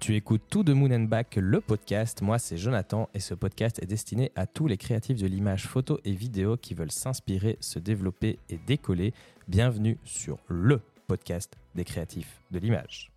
Tu écoutes tout de Moon and Back, le podcast. Moi, c'est Jonathan et ce podcast est destiné à tous les créatifs de l'image photo et vidéo qui veulent s'inspirer, se développer et décoller. Bienvenue sur le podcast des créatifs de l'image.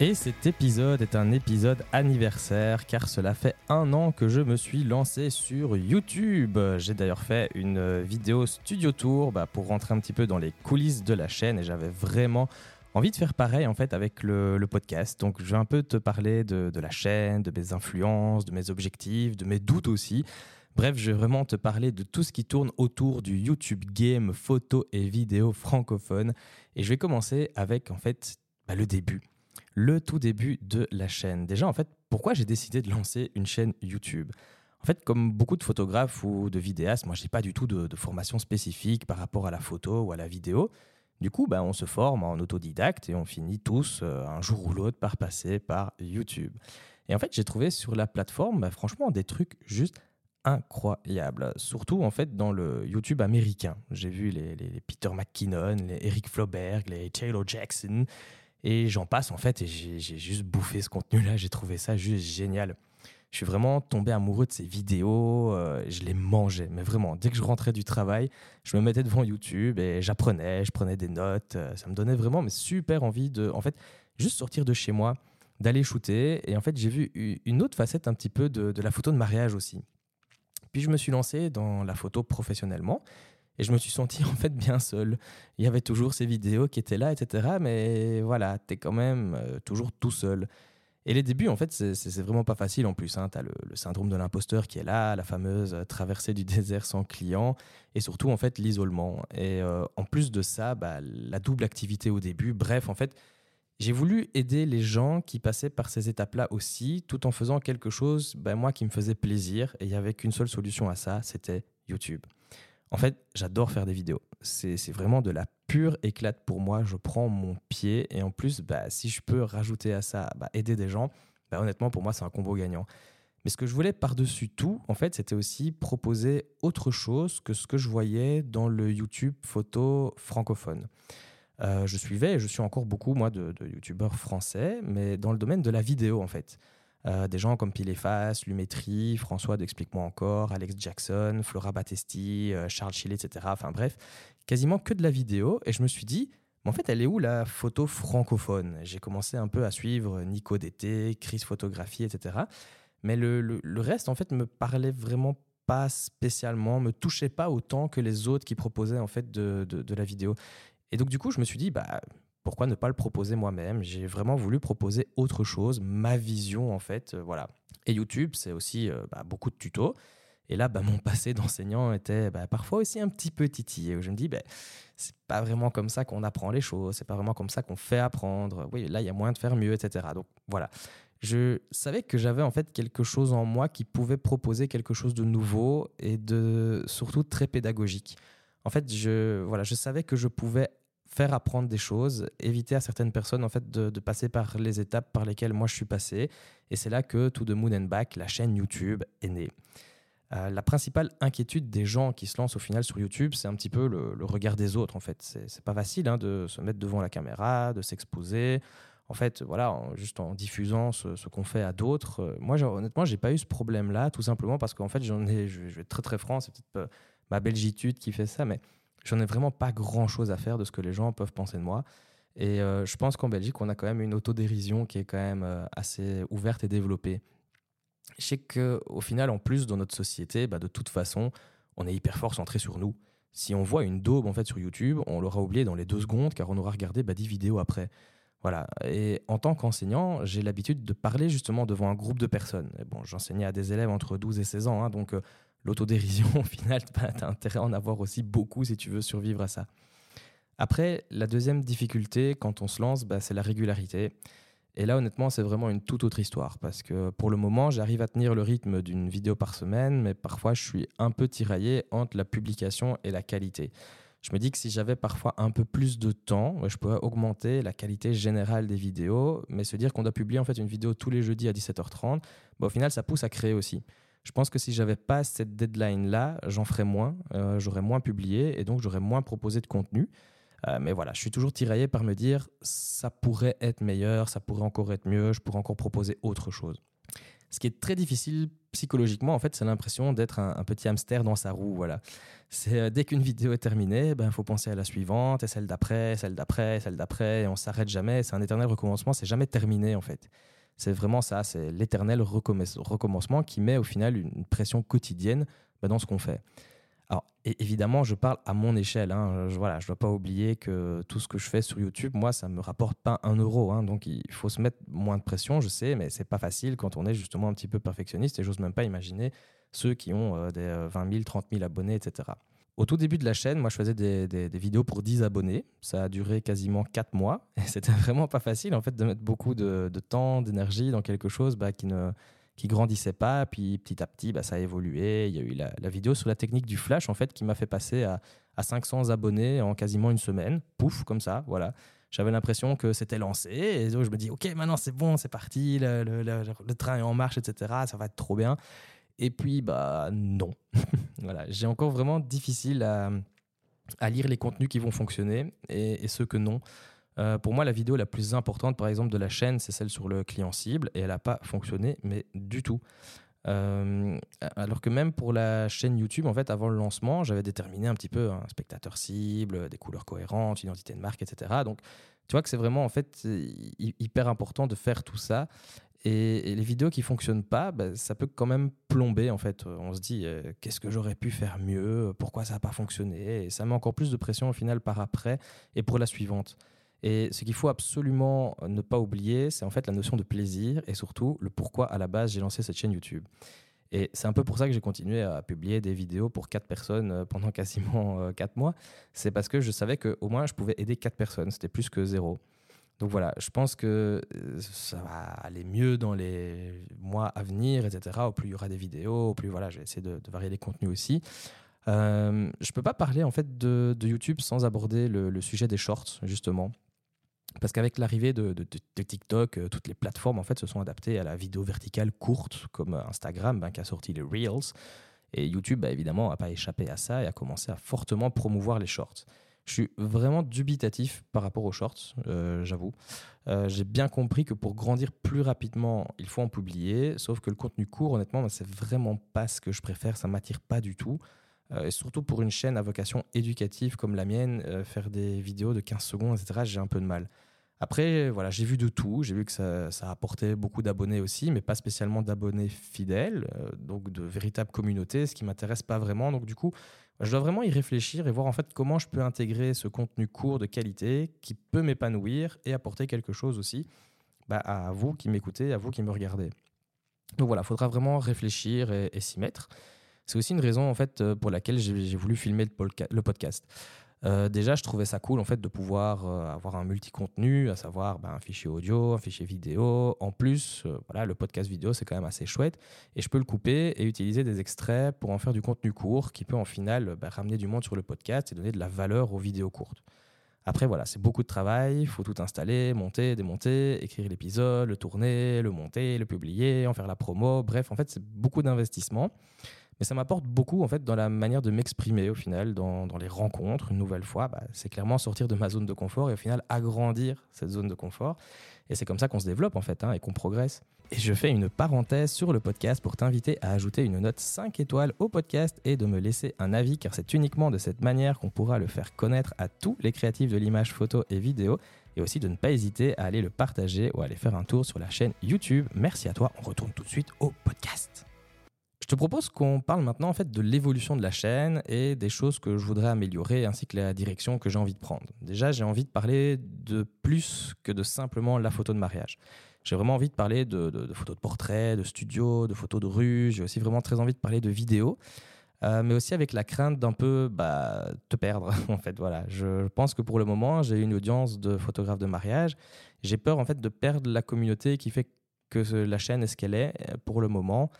Et cet épisode est un épisode anniversaire car cela fait un an que je me suis lancé sur YouTube. J'ai d'ailleurs fait une vidéo studio tour bah, pour rentrer un petit peu dans les coulisses de la chaîne et j'avais vraiment envie de faire pareil en fait avec le, podcast. Donc je vais un peu te parler de, la chaîne, de mes influences, de mes objectifs, de mes doutes aussi. Bref, je vais vraiment te parler de tout ce qui tourne autour du YouTube game, photo et vidéo francophone. Et je vais commencer avec en fait bah, le début le tout début de la chaîne. Déjà, en fait, pourquoi j'ai décidé de lancer une chaîne YouTube? En fait, comme beaucoup de photographes ou de vidéastes, moi, je n'ai pas du tout de, formation spécifique par rapport à la photo ou à la vidéo. Du coup, bah, on se forme en autodidacte et on finit tous, euh, un jour ou l'autre, par passer par YouTube. Et en fait, j'ai trouvé sur la plateforme, bah, franchement, des trucs juste incroyables. Surtout, en fait, dans le YouTube américain. J'ai vu les, les, Peter McKinnon, les Eric Floberg, les Taylor Jackson. Et j'en passe en fait, et j'ai juste bouffé ce contenu-là, j'ai trouvé ça juste génial. Je suis vraiment tombé amoureux de ces vidéos, euh, je les mangeais, mais vraiment, dès que je rentrais du travail, je me mettais devant YouTube et j'apprenais, je prenais des notes, euh, ça me donnait vraiment super envie de, en fait, juste sortir de chez moi, d'aller shooter, et en fait, j'ai vu une autre facette un petit peu de, de la photo de mariage aussi. Puis je me suis lancé dans la photo professionnellement, et je me suis senti en fait bien seul. Il y avait toujours ces vidéos qui étaient là, etc. Mais voilà, tu es quand même euh, toujours tout seul. Et les débuts, en fait, c'est vraiment pas facile en plus. Hein. Tu as le, syndrome de l'imposteur qui est là, la fameuse euh, traversée du désert sans client, et surtout, en fait, l'isolement. Et euh, en plus de ça, bah, la double activité au début. Bref, en fait, j'ai voulu aider les gens qui passaient par ces étapes-là aussi, tout en faisant quelque chose, bah, moi, qui me faisait plaisir. Et il n'y avait qu'une seule solution à ça, c'était YouTube. En fait, j'adore faire des vidéos. C'est vraiment de la pure éclate pour moi. Je prends mon pied et en plus, bah, si je peux rajouter à ça, bah, aider des gens, bah, honnêtement, pour moi, c'est un combo gagnant. Mais ce que je voulais par-dessus tout, en fait, c'était aussi proposer autre chose que ce que je voyais dans le YouTube photo francophone. Euh, je suivais et je suis encore beaucoup, moi, de, de youtubeurs français, mais dans le domaine de la vidéo, en fait. Euh, des gens comme Pileface, Lumétrie, François d'Explique-moi encore, Alex Jackson, Flora Battesti, euh, Charles Chile, etc. Enfin bref, quasiment que de la vidéo. Et je me suis dit, mais en fait, elle est où la photo francophone? J'ai commencé un peu à suivre Nico DT, Chris Photographie, etc. Mais le, reste, en fait, me parlait vraiment pas spécialement, me touchait pas autant que les autres qui proposaient en fait de, de la vidéo. Et donc du coup, je me suis dit, bah pourquoi ne pas le proposer moi-même? J'ai vraiment voulu proposer autre chose, ma vision en fait, euh, voilà. Et YouTube, c'est aussi euh, bah, beaucoup de tutos. Et là, bah, mon passé d'enseignant était bah, parfois aussi un petit peu titillé. Je me dis, bah, c'est pas vraiment comme ça qu'on apprend les choses, c'est pas vraiment comme ça qu'on fait apprendre. Oui, là, il y a moyen de faire mieux, etc. Donc voilà. Je savais que j'avais en fait quelque chose en moi qui pouvait proposer quelque chose de nouveau et de surtout très pédagogique. En fait, je, voilà, je savais que je pouvais faire apprendre des choses, éviter à certaines personnes en fait de, passer par les étapes par lesquelles moi je suis passé. Et c'est là que To The Moon and Back, la chaîne YouTube, est née. Euh, la principale inquiétude des gens qui se lancent au final sur YouTube, c'est un petit peu le, regard des autres. En fait, c'est pas facile hein, de se mettre devant la caméra, de s'exposer. En fait, voilà, juste en diffusant ce, qu'on fait à d'autres. Euh, moi, honnêtement, j'ai pas eu ce problème-là, tout simplement parce qu'en fait, j'en ai, je, vais être très très franc, c'est peut-être ma belgitude qui fait ça, mais j'en ai vraiment pas grand chose à faire de ce que les gens peuvent penser de moi. Et euh, je pense qu'en Belgique, on a quand même une autodérision qui est quand même euh, assez ouverte et développée. Je sais qu'au final, en plus, dans notre société, bah, de toute façon, on est hyper fort centré sur nous. Si on voit une daube en fait sur YouTube, on l'aura oublié dans les deux secondes car on aura regardé bah, 10 vidéos après. Voilà. Et en tant qu'enseignant, j'ai l'habitude de parler justement devant un groupe de personnes. Bon, j'enseignais à des élèves entre 12 et 16 ans, hein, donc euh, l'autodérision, au final, bah, tu as intérêt à en avoir aussi beaucoup si tu veux survivre à ça. Après, la deuxième difficulté quand on se lance, bah, c'est la régularité. Et là, honnêtement, c'est vraiment une toute autre histoire parce que pour le moment, j'arrive à tenir le rythme d'une vidéo par semaine, mais parfois, je suis un peu tiraillé entre la publication et la qualité. je me dis que si j'avais parfois un peu plus de temps, je pourrais augmenter la qualité générale des vidéos, mais se dire qu'on doit publier en fait une vidéo tous les jeudis à 17h30, bah, au final ça pousse à créer aussi. Je pense que si j'avais pas cette deadline là, j'en ferais moins, euh, j'aurais moins publié et donc j'aurais moins proposé de contenu. Euh, mais voilà, je suis toujours tiraillé par me dire ça pourrait être meilleur, ça pourrait encore être mieux, je pourrais encore proposer autre chose. Ce qui est très difficile psychologiquement, en fait, c'est l'impression d'être un, petit hamster dans sa roue. Voilà. C'est euh, dès qu'une vidéo est terminée, il ben, faut penser à la suivante, et celle d'après, celle d'après, celle d'après, et on s'arrête jamais. C'est un éternel recommencement, c'est jamais terminé en fait. C'est vraiment ça, c'est l'éternel recommencement qui met au final une pression quotidienne ben, dans ce qu'on fait. Alors, évidemment, je parle à mon échelle. Hein. Je, voilà, je ne dois pas oublier que tout ce que je fais sur YouTube, moi, ça me rapporte pas un euro. Hein. Donc, il faut se mettre moins de pression, je sais, mais c'est pas facile quand on est justement un petit peu perfectionniste. Et j'ose même pas imaginer ceux qui ont euh, des 20 000, 30 000 abonnés, etc. Au tout début de la chaîne, moi, je faisais des, vidéos pour 10 abonnés. Ça a duré quasiment 4 mois. Et c'était vraiment pas facile, en fait, de mettre beaucoup de, temps, d'énergie dans quelque chose bah, qui ne qui grandissait pas. Puis petit à petit, bah, ça a évolué. Il y a eu la, vidéo sur la technique du flash, en fait, qui m'a fait passer à, à, 500 abonnés en quasiment une semaine. Pouf, comme ça, voilà. J'avais l'impression que c'était lancé. Et je me dis, OK, maintenant c'est bon, c'est parti, le, le, train est en marche, etc. Ça va être trop bien. Et puis, bah non. voilà, j'ai encore vraiment difficile à, à, lire les contenus qui vont fonctionner et, ceux que non. Euh, pour moi, la vidéo la plus importante, par exemple, de la chaîne, c'est celle sur le client cible, et elle n'a pas fonctionné, mais du tout. Euh, alors que même pour la chaîne YouTube, en fait, avant le lancement, j'avais déterminé un petit peu un spectateur cible, des couleurs cohérentes, une identité de marque, etc. Donc, tu vois que c'est vraiment en fait hyper important de faire tout ça. Et, les vidéos qui fonctionnent pas, bah, ça peut quand même plomber en fait. On se dit euh, qu'est-ce que j'aurais pu faire mieux, pourquoi ça n'a pas fonctionné, et ça met encore plus de pression au final par après et pour la suivante. Et ce qu'il faut absolument ne pas oublier, c'est en fait la notion de plaisir et surtout le pourquoi à la base j'ai lancé cette chaîne YouTube. Et c'est un peu pour ça que j'ai continué à publier des vidéos pour quatre personnes euh, pendant quasiment euh, quatre mois. C'est parce que je savais qu'au moins je pouvais aider quatre personnes. C'était plus que zéro. Donc voilà, je pense que euh, ça va aller mieux dans les mois à venir, etc. Au plus il y aura des vidéos, au plus voilà, j'ai essayé de, varier les contenus aussi. Euh, je peux pas parler en fait de, YouTube sans aborder le, sujet des shorts justement. Parce qu'avec l'arrivée de, TikTok, euh, toutes les plateformes en fait se sont adaptées à la vidéo verticale courte, comme Instagram ben, qui a sorti les Reels. Et YouTube, bah, évidemment, n'a pas échappé à ça et a commencé à fortement promouvoir les shorts. Je suis vraiment dubitatif par rapport aux shorts, euh, j'avoue. Euh, j'ai bien compris que pour grandir plus rapidement, il faut en publier, sauf que le contenu court, honnêtement, c'est vraiment pas ce que je préfère, ça m'attire pas du tout. et surtout pour une chaîne à vocation éducative comme la mienne, faire des vidéos de 15 secondes, etc., j'ai un peu de mal. Après, voilà, j'ai vu de tout. J'ai vu que ça, ça apportait beaucoup d'abonnés aussi, mais pas spécialement d'abonnés fidèles, euh, donc de véritables communautés, ce qui m'intéresse pas vraiment. Donc du coup, je dois vraiment y réfléchir et voir en fait comment je peux intégrer ce contenu court de qualité qui peut m'épanouir et apporter quelque chose aussi bah, à vous qui m'écoutez, à vous qui me regardez. Donc voilà, il faudra vraiment réfléchir et, s'y mettre. C'est aussi une raison en fait pour laquelle j'ai voulu filmer le podcast. Euh, déjà, je trouvais ça cool en fait de pouvoir euh, avoir un multi-contenu, à savoir ben, un fichier audio, un fichier vidéo. En plus, euh, voilà, le podcast vidéo c'est quand même assez chouette et je peux le couper et utiliser des extraits pour en faire du contenu court qui peut en final ben, ramener du monde sur le podcast et donner de la valeur aux vidéos courtes. Après, voilà, c'est beaucoup de travail, il faut tout installer, monter, démonter, écrire l'épisode, le tourner, le monter, le publier, en faire la promo. Bref, en fait, c'est beaucoup d'investissement. Mais ça m'apporte beaucoup en fait dans la manière de m'exprimer au final, dans, dans, les rencontres. Une nouvelle fois, bah, c'est clairement sortir de ma zone de confort et au final agrandir cette zone de confort. Et c'est comme ça qu'on se développe en fait hein, et qu'on progresse. Et je fais une parenthèse sur le podcast pour t'inviter à ajouter une note 5 étoiles au podcast et de me laisser un avis car c'est uniquement de cette manière qu'on pourra le faire connaître à tous les créatifs de l'image photo et vidéo et aussi de ne pas hésiter à aller le partager ou à aller faire un tour sur la chaîne YouTube. Merci à toi, on retourne tout de suite au podcast. Je te propose qu'on parle maintenant en fait de l'évolution de la chaîne et des choses que je voudrais améliorer ainsi que la direction que j'ai envie de prendre. Déjà, j'ai envie de parler de plus que de simplement la photo de mariage. J'ai vraiment envie de parler de, photos de portrait, de studio, de photos de rue. J'ai aussi vraiment très envie de parler de vidéo. Euh, mais aussi avec la crainte d'un peu bah, te perdre en fait voilà je pense que pour le moment j'ai une audience de photographes de mariage j'ai peur en fait de perdre la communauté qui fait que la chaîne est ce qu'elle est pour le moment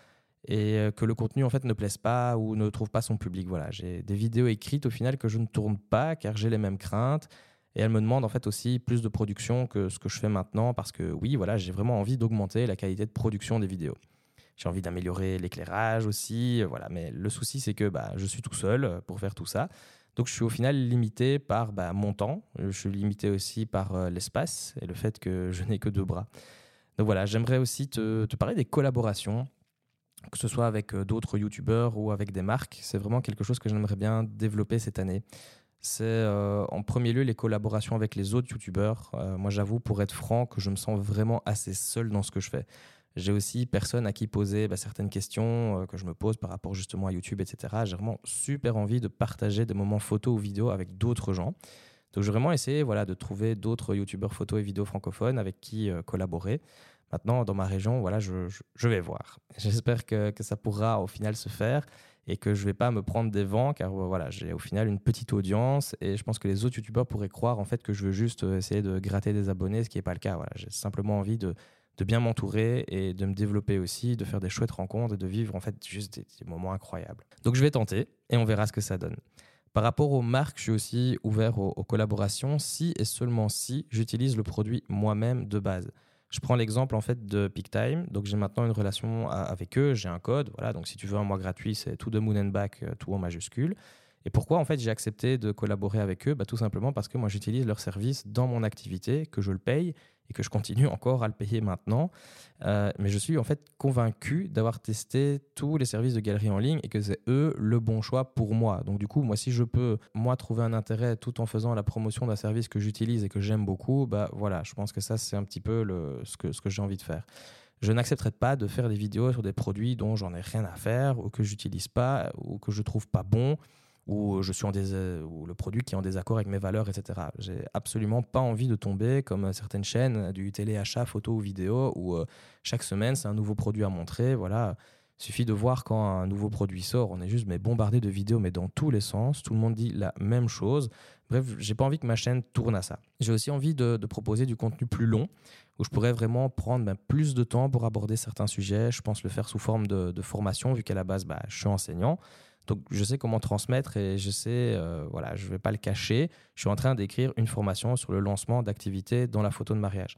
et euh, que le contenu en fait ne plaise pas ou ne trouve pas son public. Voilà, j'ai des vidéos écrites au final que je ne tourne pas car j'ai les mêmes craintes et elle me demande en fait aussi plus de production que ce que je fais maintenant parce que oui, voilà, j'ai vraiment envie d'augmenter la qualité de production des vidéos. J'ai envie d'améliorer l'éclairage aussi, euh, voilà. Mais le souci c'est que bah, je suis tout seul euh, pour faire tout ça. Donc je suis au final limité par bah, mon temps, je suis limité aussi par l'espace et le fait que je n'ai que deux bras. Donc voilà, j'aimerais aussi te, parler des collaborations que ce soit avec euh, d'autres youtubeurs ou avec des marques. C'est vraiment quelque chose que j'aimerais bien développer cette année. C'est euh, en premier lieu les collaborations avec les autres youtubeurs. Euh, moi, j'avoue, pour être franc, que je me sens vraiment assez seul dans ce que je fais. J'ai aussi personne à qui poser bah, certaines questions que je me pose par rapport justement à YouTube, etc. J'ai vraiment super envie de partager des moments photos ou vidéos avec d'autres gens. Donc, j'ai vraiment essayé voilà, de trouver d'autres youtubeurs photos et vidéos francophones avec qui collaborer. Maintenant, dans ma région, voilà, je, vais voir. J'espère que, ça pourra au final se faire et que je ne vais pas me prendre des vents car euh, voilà, j'ai au final une petite audience et je pense que les autres youtubeurs pourraient croire en fait que je veux juste euh, essayer de gratter des abonnés, ce qui n'est pas le cas. Voilà, j'ai simplement envie de, bien m'entourer et de me développer aussi, de faire des chouettes rencontres et de vivre en fait juste des, moments incroyables. Donc je vais tenter et on verra ce que ça donne. Par rapport aux marques, je suis aussi ouvert aux collaborations si et seulement si j'utilise le produit moi-même de base. Je prends l'exemple en fait de PeakTime. Donc j'ai maintenant une relation avec eux, j'ai un code. Voilà, donc si tu veux un mois gratuit, c'est tout de Moon and Back, euh, tout en majuscule. Et pourquoi en fait j'ai accepté de collaborer avec eux? Bah, Tout simplement parce que moi j'utilise leur service dans mon activité, que je le paye et que je continue encore à le payer maintenant. Euh, mais je suis en fait convaincu d'avoir testé tous les services de galerie en ligne et que c'est eux le bon choix pour moi. Donc du coup, moi si je peux moi trouver un intérêt tout en faisant la promotion d'un service que j'utilise et que j'aime beaucoup, bah voilà, je pense que ça c'est un petit peu le, ce que, ce que j'ai envie de faire. Je n'accepterai pas de faire des vidéos sur des produits dont j'en ai rien à faire ou que j'utilise pas ou que je trouve pas bon ou je suis en ou le produit qui est en désaccord avec mes valeurs, etc. J'ai absolument pas envie de tomber comme certaines chaînes du téléachat photo ou vidéo où euh, chaque semaine c'est un nouveau produit à montrer. Voilà, il suffit de voir quand un nouveau produit sort, on est juste mais bombardé de vidéos, mais dans tous les sens. Tout le monde dit la même chose. Bref, j'ai pas envie que ma chaîne tourne à ça. J'ai aussi envie de, proposer du contenu plus long, où je pourrais vraiment prendre ben, plus de temps pour aborder certains sujets. Je pense le faire sous forme de, formation, vu qu'à la base, bah, je suis enseignant. Donc je sais comment transmettre et je sais, euh, voilà, je ne vais pas le cacher. Je suis en train d'écrire une formation sur le lancement d'activités dans la photo de mariage.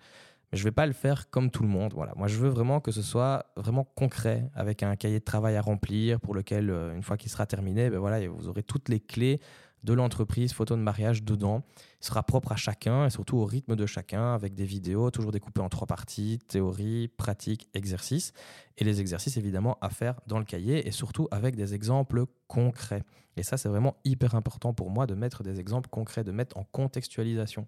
Mais je ne vais pas le faire comme tout le monde. Voilà. Moi, je veux vraiment que ce soit vraiment concret, avec un cahier de travail à remplir, pour lequel, euh, une fois qu'il sera terminé, ben voilà, vous aurez toutes les clés de l'entreprise photo de mariage dedans. Il sera propre à chacun et surtout au rythme de chacun avec des vidéos toujours découpées en trois parties, théorie, pratique, exercice. Et les exercices évidemment à faire dans le cahier et surtout avec des exemples concrets. Et ça c'est vraiment hyper important pour moi de mettre des exemples concrets, de mettre en contextualisation.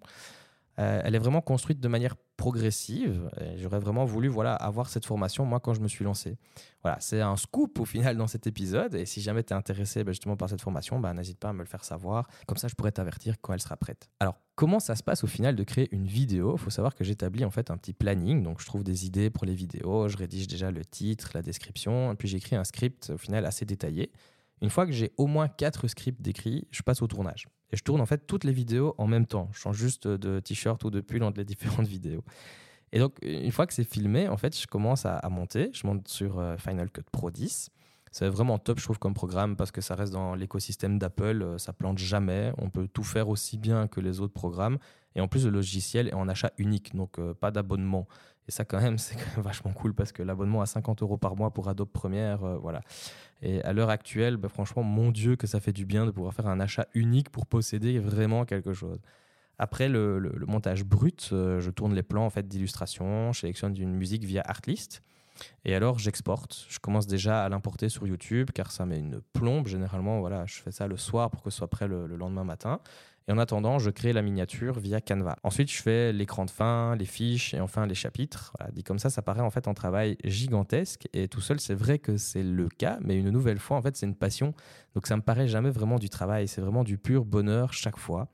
Euh, elle est vraiment construite de manière progressive. J'aurais vraiment voulu voilà, avoir cette formation, moi, quand je me suis lancé. Voilà, c'est un scoop au final dans cet épisode. Et si jamais tu es intéressé ben, justement par cette formation, ben, n'hésite pas à me le faire savoir. Comme ça, je pourrais t'avertir quand elle sera prête. Alors, comment ça se passe au final de créer une vidéo? Il faut savoir que j'établis en fait un petit planning. Donc, je trouve des idées pour les vidéos. Je rédige déjà le titre, la description. Puis, j'écris un script au final assez détaillé. Une fois que j'ai au moins quatre scripts décrits, je passe au tournage. Et je tourne en fait toutes les vidéos en même temps. Je change juste de t-shirt ou de pull entre les différentes vidéos. Et donc, une fois que c'est filmé, en fait, je commence à, monter. Je monte sur euh, Final Cut Pro 10. C'est vraiment top, je trouve, comme programme parce que ça reste dans l'écosystème d'Apple. Euh, ça plante jamais. On peut tout faire aussi bien que les autres programmes. Et en plus, le logiciel est en achat unique, donc euh, pas d'abonnement. Et ça, quand même, c'est vachement cool parce que l'abonnement à 50 euros par mois pour Adobe Premiere, euh, voilà. Et à l'heure actuelle, bah, franchement, mon Dieu, que ça fait du bien de pouvoir faire un achat unique pour posséder vraiment quelque chose. Après le, montage brut, je tourne les plans en fait d'illustration, je sélectionne une musique via Artlist. Et alors j'exporte. Je commence déjà à l'importer sur YouTube car ça met une plombe. Généralement, voilà, je fais ça le soir pour que ce soit prêt le lendemain matin. Et en attendant, je crée la miniature via Canva. Ensuite, je fais l'écran de fin, les fiches et enfin les chapitres. dit comme ça, ça paraît en fait un travail gigantesque. Et tout seul, c'est vrai que c'est le cas, mais une nouvelle fois, en fait, c'est une passion. Donc ça me paraît jamais vraiment du travail. C'est vraiment du pur bonheur chaque fois.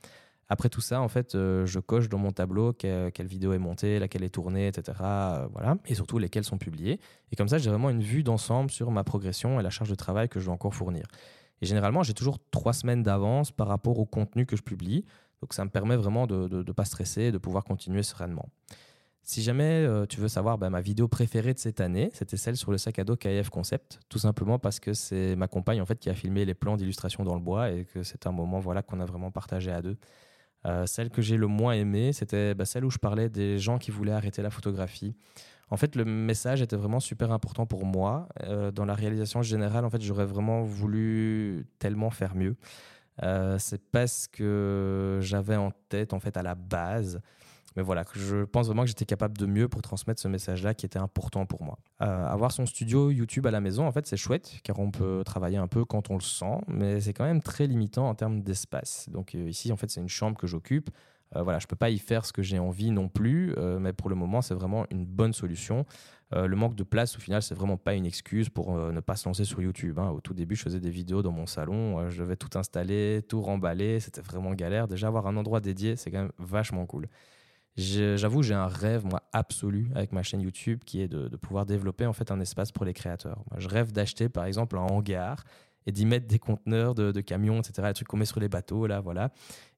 Après tout ça, en fait, euh, je coche dans mon tableau quelle, vidéo est montée, laquelle est tournée, etc. Euh, voilà. Et surtout lesquelles sont publiées. Et comme ça, j'ai vraiment une vue d'ensemble sur ma progression et la charge de travail que je dois encore fournir. Et généralement, j'ai toujours trois semaines d'avance par rapport au contenu que je publie. Donc ça me permet vraiment de ne pas stresser et de pouvoir continuer sereinement. Si jamais euh, tu veux savoir bah, ma vidéo préférée de cette année, c'était celle sur le sac à dos KF Concept, tout simplement parce que c'est ma compagne en fait qui a filmé les plans d'illustration dans le bois et que c'est un moment voilà qu'on a vraiment partagé à deux. Euh, celle que j'ai le moins aimée, c'était bah, celle où je parlais des gens qui voulaient arrêter la photographie. En fait, le message était vraiment super important pour moi. Euh, dans la réalisation générale, en fait, j'aurais vraiment voulu tellement faire mieux. c'est parce que j'avais en tête, en fait, à la base, mais voilà, je pense vraiment que j'étais capable de mieux pour transmettre ce message-là qui était important pour moi. Euh, avoir son studio YouTube à la maison, en fait, c'est chouette, car on peut travailler un peu quand on le sent, mais c'est quand même très limitant en termes d'espace. Donc euh, ici, en fait, c'est une chambre que j'occupe. Euh, voilà, je peux pas y faire ce que j'ai envie non plus, mais pour le moment, c'est vraiment une bonne solution. le manque de place, au final, c'est vraiment pas une excuse pour ne pas se lancer sur YouTube. Hein. Au tout début, je faisais des vidéos dans mon salon, je devais tout installer, tout remballer, c'était vraiment galère. Déjà, avoir un endroit dédié, c'est quand même vachement cool. J'avoue, j'ai un rêve, moi, absolu avec ma chaîne YouTube qui est de, pouvoir développer en fait un espace pour les créateurs. je rêve d'acheter par exemple un hangar et d'y mettre des conteneurs de, camions, etc., les trucs qu'on met sur les bateaux, là, voilà.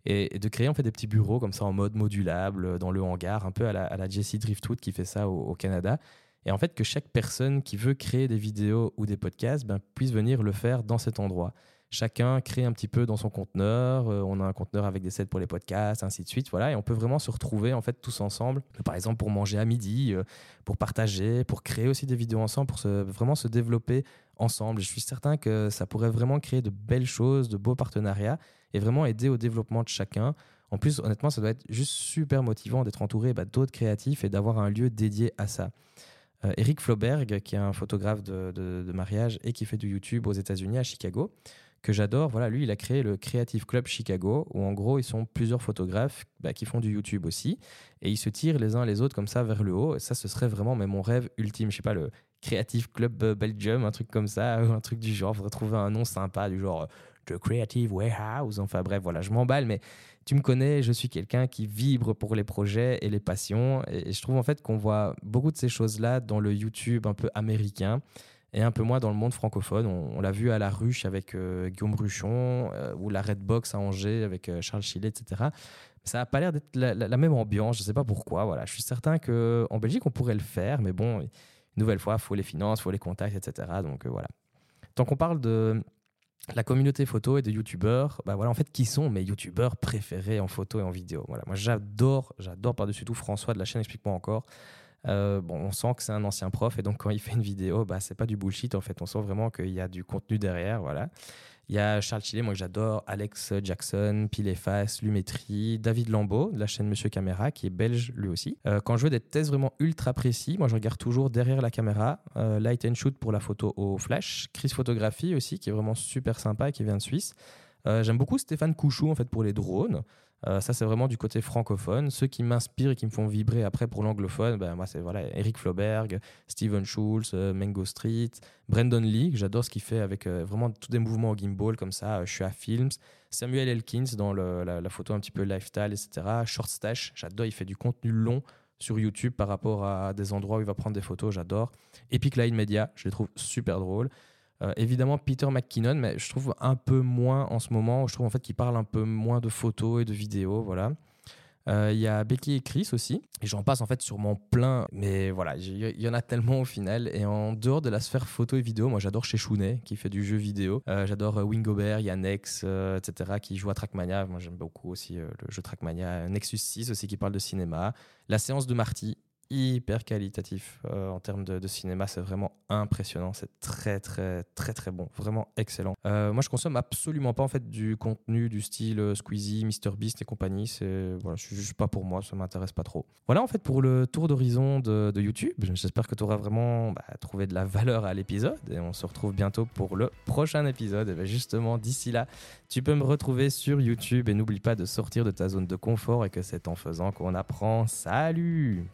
Et, de créer en fait des petits bureaux comme ça en mode modulable dans le hangar, un peu à la, à Jessie Driftwood qui fait ça au, Canada. Et en fait, que chaque personne qui veut créer des vidéos ou des podcasts ben, puisse venir le faire dans cet endroit chacun crée un petit peu dans son conteneur. Euh, on a un conteneur avec des sets pour les podcasts, ainsi de suite. Voilà, et on peut vraiment se retrouver en fait tous ensemble. Par exemple, pour manger à midi, euh, pour partager, pour créer aussi des vidéos ensemble, pour vraiment se développer ensemble. je suis certain que ça pourrait vraiment créer de belles choses, de beaux partenariats et vraiment aider au développement de chacun. En plus, honnêtement, ça doit être juste super motivant d'être entouré bah, d'autres créatifs et d'avoir un lieu dédié à ça. Euh, Eric Floberg, qui est un photographe de, mariage et qui fait du YouTube aux États-Unis, à Chicago, que j'adore. Voilà, lui, il a créé le Creative Club Chicago, où en gros, ils sont plusieurs photographes bah, qui font du YouTube aussi, et ils se tirent les uns les autres comme ça vers le haut. Et ça, ce serait vraiment mon rêve ultime. Je sais pas, le Creative Club Belgium, un truc comme ça, ou un truc du genre. Faudrait trouver un nom sympa, du genre euh, The Creative Warehouse. Enfin bref, voilà, je m'emballe, mais tu me connais, je suis quelqu'un qui vibre pour les projets et les passions. Et je trouve en fait qu'on voit beaucoup de ces choses-là dans le YouTube un peu américain et un peu moins dans le monde francophone. On, l'a vu à La Ruche avec euh, Guillaume Ruchon euh, ou la Red Box à Angers avec euh, Charles Chillet, etc. Ça n'a pas l'air d'être la, même ambiance, je ne sais pas pourquoi. Voilà. Je suis certain qu'en Belgique, on pourrait le faire, mais bon, une nouvelle fois, il faut les finances, il faut les contacts, etc. Donc voilà. Tant qu'on parle de la communauté photo et de youtubeurs, bah voilà en fait qui sont mes youtubeurs préférés en photo et en vidéo? Voilà, moi j'adore, j'adore par-dessus tout François de la chaîne Explique-moi encore. Euh, bon, on sent que c'est un ancien prof et donc quand il fait une vidéo, bah, c'est pas du bullshit en fait. On sent vraiment qu'il y a du contenu derrière. Voilà. Il y a Charles Chillet, moi que j'adore, Alex Jackson, Pileface, Lumétrie, David Lambeau de la chaîne Monsieur Caméra qui est belge lui aussi. Euh, quand je veux des tests vraiment ultra précis, moi je regarde toujours derrière la caméra, euh, Light and Shoot pour la photo au flash, Chris Photographie aussi qui est vraiment super sympa et qui vient de Suisse. J'aime beaucoup Stéphane Couchou en fait pour les drones. Euh, ça, c'est vraiment du côté francophone. Ceux qui m'inspirent et qui me font vibrer après pour l'anglophone, ben, moi, c'est voilà, Eric Floberg, Steven Schulz, euh, Mango Street, Brandon Lee, j'adore ce qu'il fait avec euh, vraiment tous des mouvements au gimbal comme ça. je suis à Films. Samuel Elkins dans la, photo un petit peu lifestyle, etc. Short Stash, j'adore, il fait du contenu long sur YouTube par rapport à des endroits où il va prendre des photos, j'adore. Epic Line Media, je les trouve super drôles. Euh, évidemment, Peter McKinnon, mais je trouve un peu moins en ce moment. Je trouve en fait qu'il parle un peu moins de photos et de vidéos. Voilà. Euh, il y a Becky et Chris aussi. Et j'en passe en fait sur mon plein. Mais voilà, il y en a tellement au final. Et en dehors de la sphère photo et vidéo, moi j'adore chez Chounet qui fait du jeu vidéo. Euh, j'adore Wingobert, Yannex, etc. qui joue à Trackmania. Moi j'aime beaucoup aussi le jeu Trackmania. Nexus 6 aussi qui parle de cinéma. La séance de Marty hyper qualitatif euh, en termes de, cinéma. C'est vraiment impressionnant. C'est très, très, très, très bon. Vraiment excellent. Euh, moi, je consomme absolument pas en fait du contenu du style euh, Squeezie, MrBeast et compagnie. C'est voilà, suis juste pas pour moi. Ça m'intéresse pas trop. Voilà en fait pour le tour d'horizon de, YouTube. J'espère que tu auras vraiment bah, trouvé de la valeur à l'épisode et on se retrouve bientôt pour le prochain épisode. Et ben, justement, d'ici là, tu peux me retrouver sur YouTube et n'oublie pas de sortir de ta zone de confort et que c'est en faisant qu'on apprend. Salut